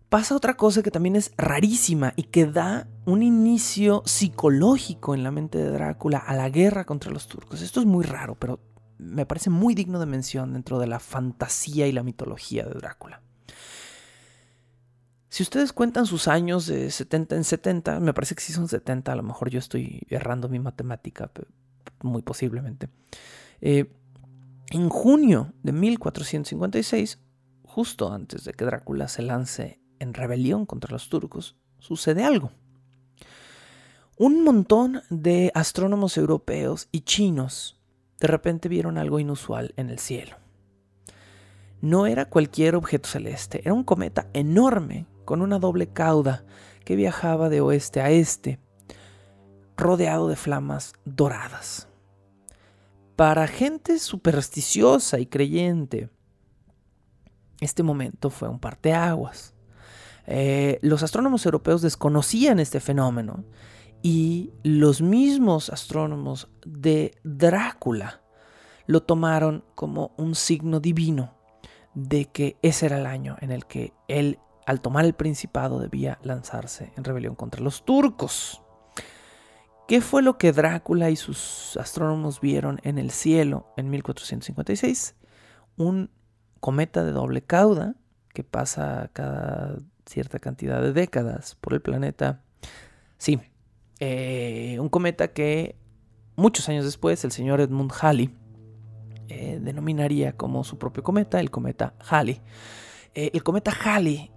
pasa otra cosa que también es rarísima y que da un inicio psicológico en la mente de Drácula a la guerra contra los turcos. Esto es muy raro, pero me parece muy digno de mención dentro de la fantasía y la mitología de Drácula. Si ustedes cuentan sus años de 70 en 70, me parece que sí son 70, a lo mejor yo estoy errando mi matemática, muy posiblemente. Eh, en junio de 1456, justo antes de que Drácula se lance en rebelión contra los turcos, sucede algo. Un montón de astrónomos europeos y chinos de repente vieron algo inusual en el cielo. No era cualquier objeto celeste, era un cometa enorme con una doble cauda que viajaba de oeste a este, rodeado de flamas doradas. Para gente supersticiosa y creyente, este momento fue un parteaguas. Eh, los astrónomos europeos desconocían este fenómeno y los mismos astrónomos de Drácula lo tomaron como un signo divino de que ese era el año en el que él, al tomar el principado, debía lanzarse en rebelión contra los turcos. ¿Qué fue lo que Drácula y sus astrónomos vieron en el cielo en 1456? Un cometa de doble cauda que pasa cada cierta cantidad de décadas por el planeta. Sí, eh, un cometa que muchos años después el señor Edmund Halley eh, denominaría como su propio cometa, el cometa Halley. Eh, el cometa Halley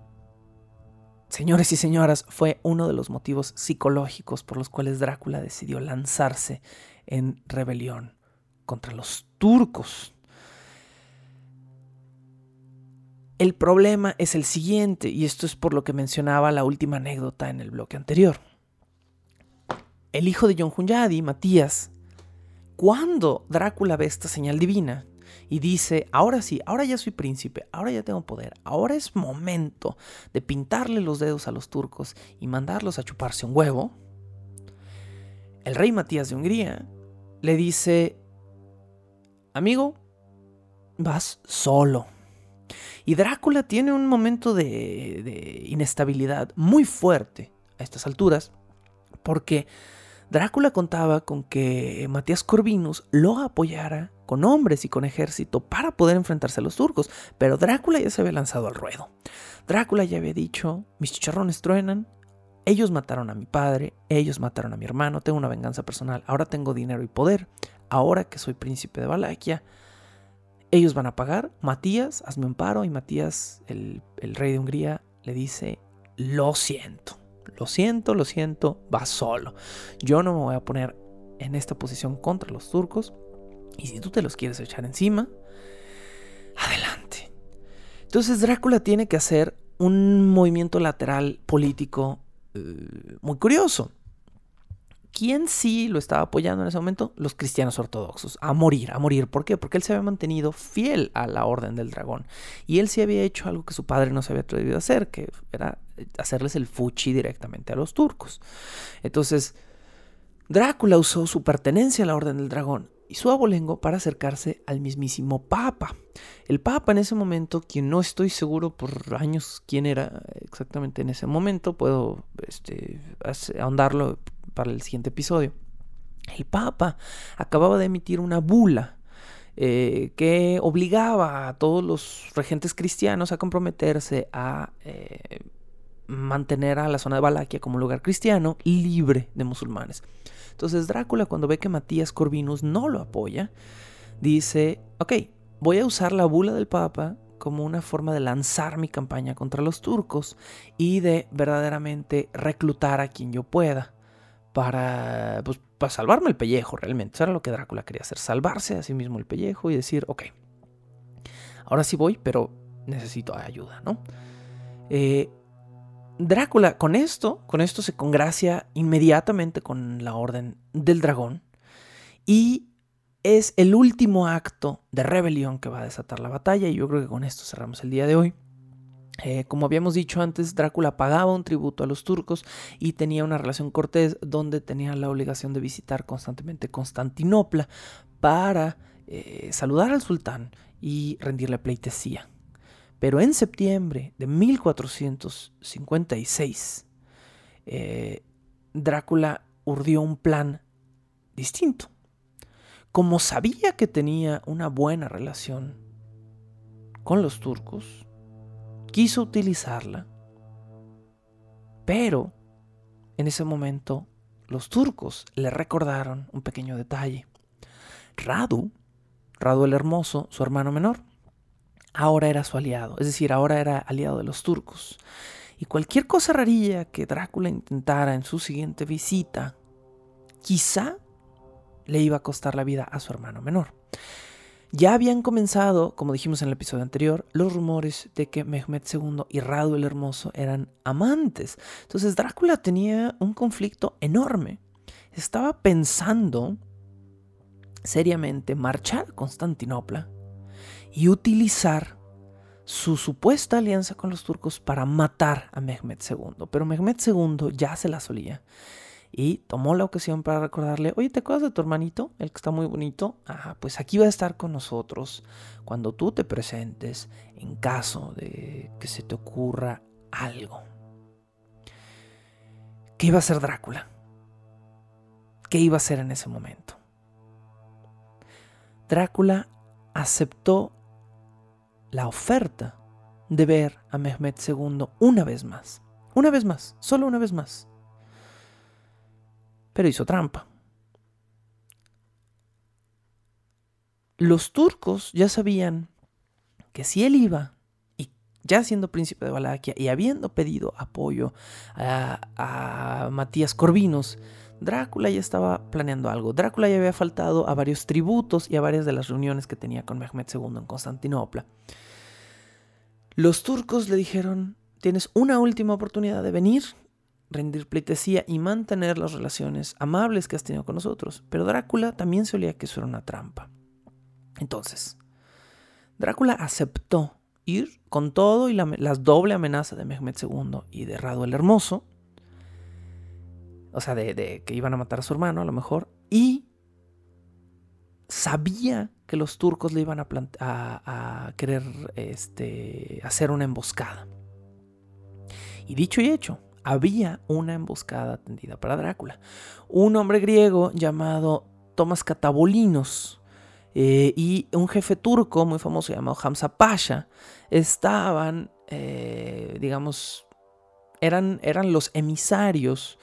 Señores y señoras, fue uno de los motivos psicológicos por los cuales Drácula decidió lanzarse en rebelión contra los turcos. El problema es el siguiente, y esto es por lo que mencionaba la última anécdota en el bloque anterior. El hijo de John Hunyadi, Matías, cuando Drácula ve esta señal divina, y dice, ahora sí, ahora ya soy príncipe, ahora ya tengo poder, ahora es momento de pintarle los dedos a los turcos y mandarlos a chuparse un huevo, el rey Matías de Hungría le dice, amigo, vas solo. Y Drácula tiene un momento de, inestabilidad muy fuerte a estas alturas, porque Drácula contaba con que Matías Corvinus lo apoyara con hombres y con ejército para poder enfrentarse a los turcos, pero Drácula ya se había lanzado al ruedo. Drácula ya había dicho, mis chicharrones truenan, ellos mataron a mi padre, ellos mataron a mi hermano, tengo una venganza personal, ahora tengo dinero y poder, ahora que soy príncipe de Valaquia, ellos van a pagar, Matías, hazme un paro, y Matías, el, el rey de Hungría, le dice, lo siento. Lo siento, lo siento, va solo. Yo no me voy a poner en esta posición contra los turcos. Y si tú te los quieres echar encima, adelante. Entonces Drácula tiene que hacer un movimiento lateral político eh, muy curioso. ¿Quién sí lo estaba apoyando en ese momento? Los cristianos ortodoxos. A morir, a morir. ¿Por qué? Porque él se había mantenido fiel a la orden del dragón. Y él sí había hecho algo que su padre no se había atrevido a hacer, que era hacerles el fuchi directamente a los turcos. Entonces, Drácula usó su pertenencia a la orden del dragón y su abolengo para acercarse al mismísimo Papa. El Papa en ese momento, quien no estoy seguro por años quién era exactamente en ese momento, puedo este, ahondarlo para el siguiente episodio. El Papa acababa de emitir una bula eh, que obligaba a todos los regentes cristianos a comprometerse a eh, mantener a la zona de Valaquia como lugar cristiano libre de musulmanes. Entonces Drácula cuando ve que Matías Corvinus no lo apoya, dice, ok, voy a usar la bula del Papa como una forma de lanzar mi campaña contra los turcos y de verdaderamente reclutar a quien yo pueda para, pues, para salvarme el pellejo realmente. Eso era lo que Drácula quería hacer, salvarse a sí mismo el pellejo y decir, ok, ahora sí voy, pero necesito ayuda, ¿no? Eh, Drácula con esto, con esto se congracia inmediatamente con la orden del dragón y es el último acto de rebelión que va a desatar la batalla y yo creo que con esto cerramos el día de hoy. Eh, como habíamos dicho antes, Drácula pagaba un tributo a los turcos y tenía una relación cortés donde tenía la obligación de visitar constantemente Constantinopla para eh, saludar al sultán y rendirle pleitesía. Pero en septiembre de 1456, eh, Drácula urdió un plan distinto. Como sabía que tenía una buena relación con los turcos, quiso utilizarla, pero en ese momento los turcos le recordaron un pequeño detalle. Radu, Radu el Hermoso, su hermano menor, ahora era su aliado, es decir, ahora era aliado de los turcos. Y cualquier cosa rarilla que Drácula intentara en su siguiente visita, quizá le iba a costar la vida a su hermano menor. Ya habían comenzado, como dijimos en el episodio anterior, los rumores de que Mehmed II y Radu el Hermoso eran amantes. Entonces Drácula tenía un conflicto enorme. Estaba pensando seriamente marchar a Constantinopla y utilizar su supuesta alianza con los turcos para matar a Mehmed II. Pero Mehmed II ya se la solía y tomó la ocasión para recordarle, oye, ¿te acuerdas de tu hermanito? El que está muy bonito. Ah, pues aquí va a estar con nosotros cuando tú te presentes en caso de que se te ocurra algo. ¿Qué iba a hacer Drácula? ¿Qué iba a hacer en ese momento? Drácula aceptó la oferta de ver a Mehmed II una vez más. Una vez más, solo una vez más pero hizo trampa. Los turcos ya sabían que si él iba, y ya siendo príncipe de Valaquia y habiendo pedido apoyo a, Matías Corvinos, Drácula ya estaba planeando algo. Drácula ya había faltado a varios tributos y a varias de las reuniones que tenía con Mehmed II en Constantinopla. Los turcos le dijeron, tienes una última oportunidad de venir rendir pleitesía y mantener las relaciones amables que has tenido con nosotros. Pero Drácula también se olía que eso era una trampa. Entonces, Drácula aceptó ir con todo y la, doble amenaza de Mehmed II y de Rado el Hermoso, o sea, de, que iban a matar a su hermano a lo mejor, y sabía que los turcos le iban a, a querer este, hacer una emboscada. Y dicho y hecho, había una emboscada tendida para Drácula. Un hombre griego llamado Tomás Catabolinos eh, y un jefe turco muy famoso llamado Hamza Pasha estaban, eh, digamos, eran, eran los emisarios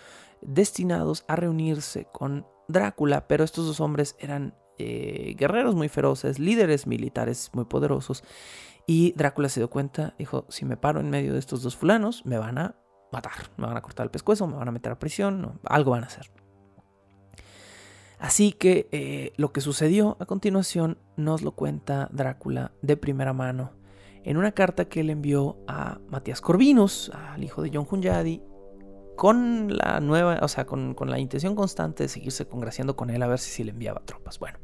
destinados a reunirse con Drácula, pero estos dos hombres eran eh, guerreros muy feroces, líderes militares muy poderosos. Y Drácula se dio cuenta, dijo, si me paro en medio de estos dos fulanos, me van a matar, me van a cortar el pescuezo, me van a meter a prisión, algo van a hacer. Así que eh, lo que sucedió a continuación nos lo cuenta Drácula de primera mano en una carta que él envió a Matías Corvinus, al hijo de John Hunyadi, con la nueva, o sea, con, la intención constante de seguirse congraciando con él a ver si, le enviaba tropas. Bueno,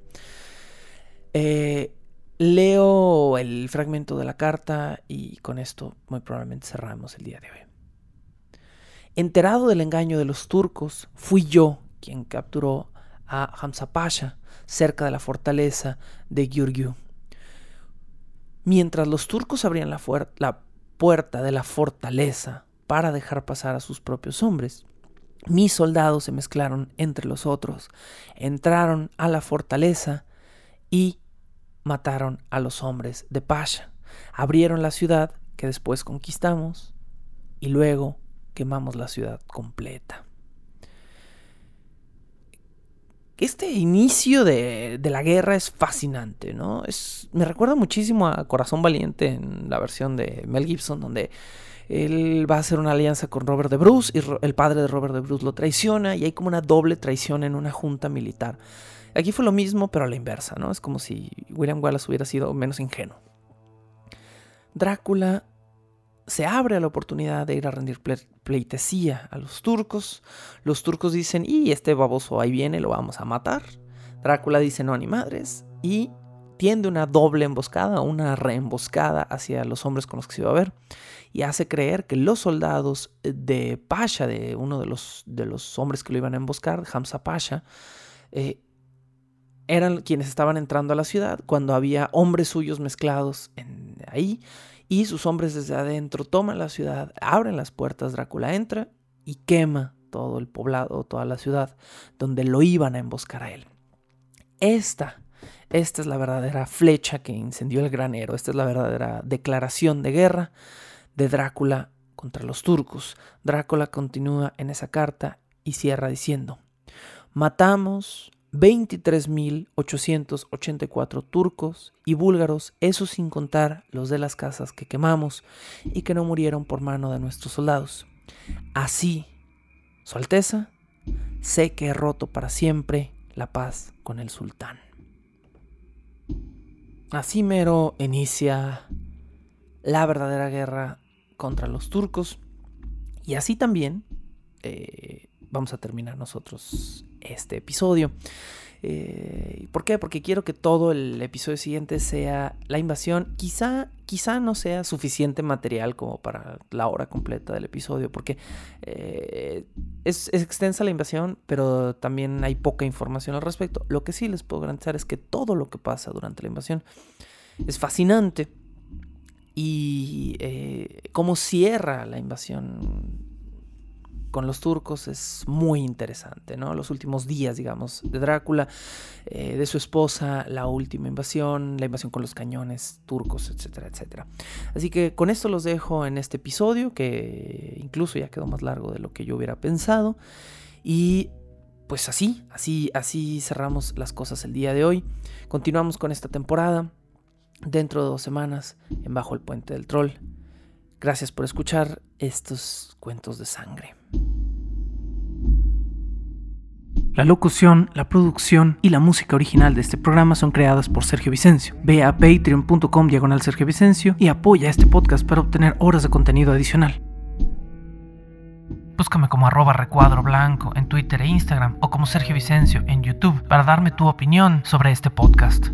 eh, leo el fragmento de la carta y con esto muy probablemente cerramos el día de hoy. Enterado del engaño de los turcos, fui yo quien capturó a Hamza Pasha cerca de la fortaleza de Gyurgyu. Mientras los turcos abrían la puerta de la fortaleza para dejar pasar a sus propios hombres, mis soldados se mezclaron entre los otros, entraron a la fortaleza y mataron a los hombres de Pasha. Abrieron la ciudad que después conquistamos y luego quemamos la ciudad completa. Este inicio de, la guerra es fascinante, ¿no? Es, me recuerda muchísimo a Corazón Valiente en la versión de Mel Gibson, donde él va a hacer una alianza con Robert de Bruce y el padre de Robert de Bruce lo traiciona y hay como una doble traición en una junta militar. Aquí fue lo mismo, pero a la inversa, ¿no? Es como si William Wallace hubiera sido menos ingenuo. Drácula se abre la oportunidad de ir a rendir pleitesía a los turcos. Los turcos dicen, y este baboso ahí viene, lo vamos a matar. Drácula dice, no, ni madres. Y tiende una doble emboscada, una reemboscada hacia los hombres con los que se iba a ver. Y hace creer que los soldados de Pasha, de uno de los, de los hombres que lo iban a emboscar, Hamza Pasha, eh, eran quienes estaban entrando a la ciudad cuando había hombres suyos mezclados en, ahí y sus hombres desde adentro toman la ciudad, abren las puertas, Drácula entra y quema todo el poblado, toda la ciudad, donde lo iban a emboscar a él. Esta, esta es la verdadera flecha que incendió el granero, esta es la verdadera declaración de guerra de Drácula contra los turcos. Drácula continúa en esa carta y cierra diciendo, matamos 23.884 turcos y búlgaros, eso sin contar los de las casas que quemamos y que no murieron por mano de nuestros soldados. Así, Su Alteza, sé que he roto para siempre la paz con el sultán. Así mero inicia la verdadera guerra contra los turcos y así también eh, vamos a terminar nosotros este episodio. Eh, ¿Por qué? Porque quiero que todo el episodio siguiente sea la invasión. Quizá, quizá no sea suficiente material como para la hora completa del episodio, porque eh, es, es, extensa la invasión, pero también hay poca información al respecto. Lo que sí les puedo garantizar es que todo lo que pasa durante la invasión es fascinante y eh, cómo cierra la invasión con los turcos es muy interesante, ¿no? Los últimos días, digamos, de Drácula, eh, de su esposa, la última invasión, la invasión con los cañones turcos, etcétera, etcétera. Así que con esto los dejo en este episodio, que incluso ya quedó más largo de lo que yo hubiera pensado. Y pues así, así, así cerramos las cosas el día de hoy. Continuamos con esta temporada dentro de dos semanas en Bajo el Puente del Troll. Gracias por escuchar estos cuentos de sangre. La locución, la producción y la música original de este programa son creadas por Sergio Vicencio. Ve a patreon.com diagonal Sergio Vicencio y apoya este podcast para obtener horas de contenido adicional. Búscame como arroba recuadro blanco en Twitter e Instagram o como Sergio Vicencio en YouTube para darme tu opinión sobre este podcast.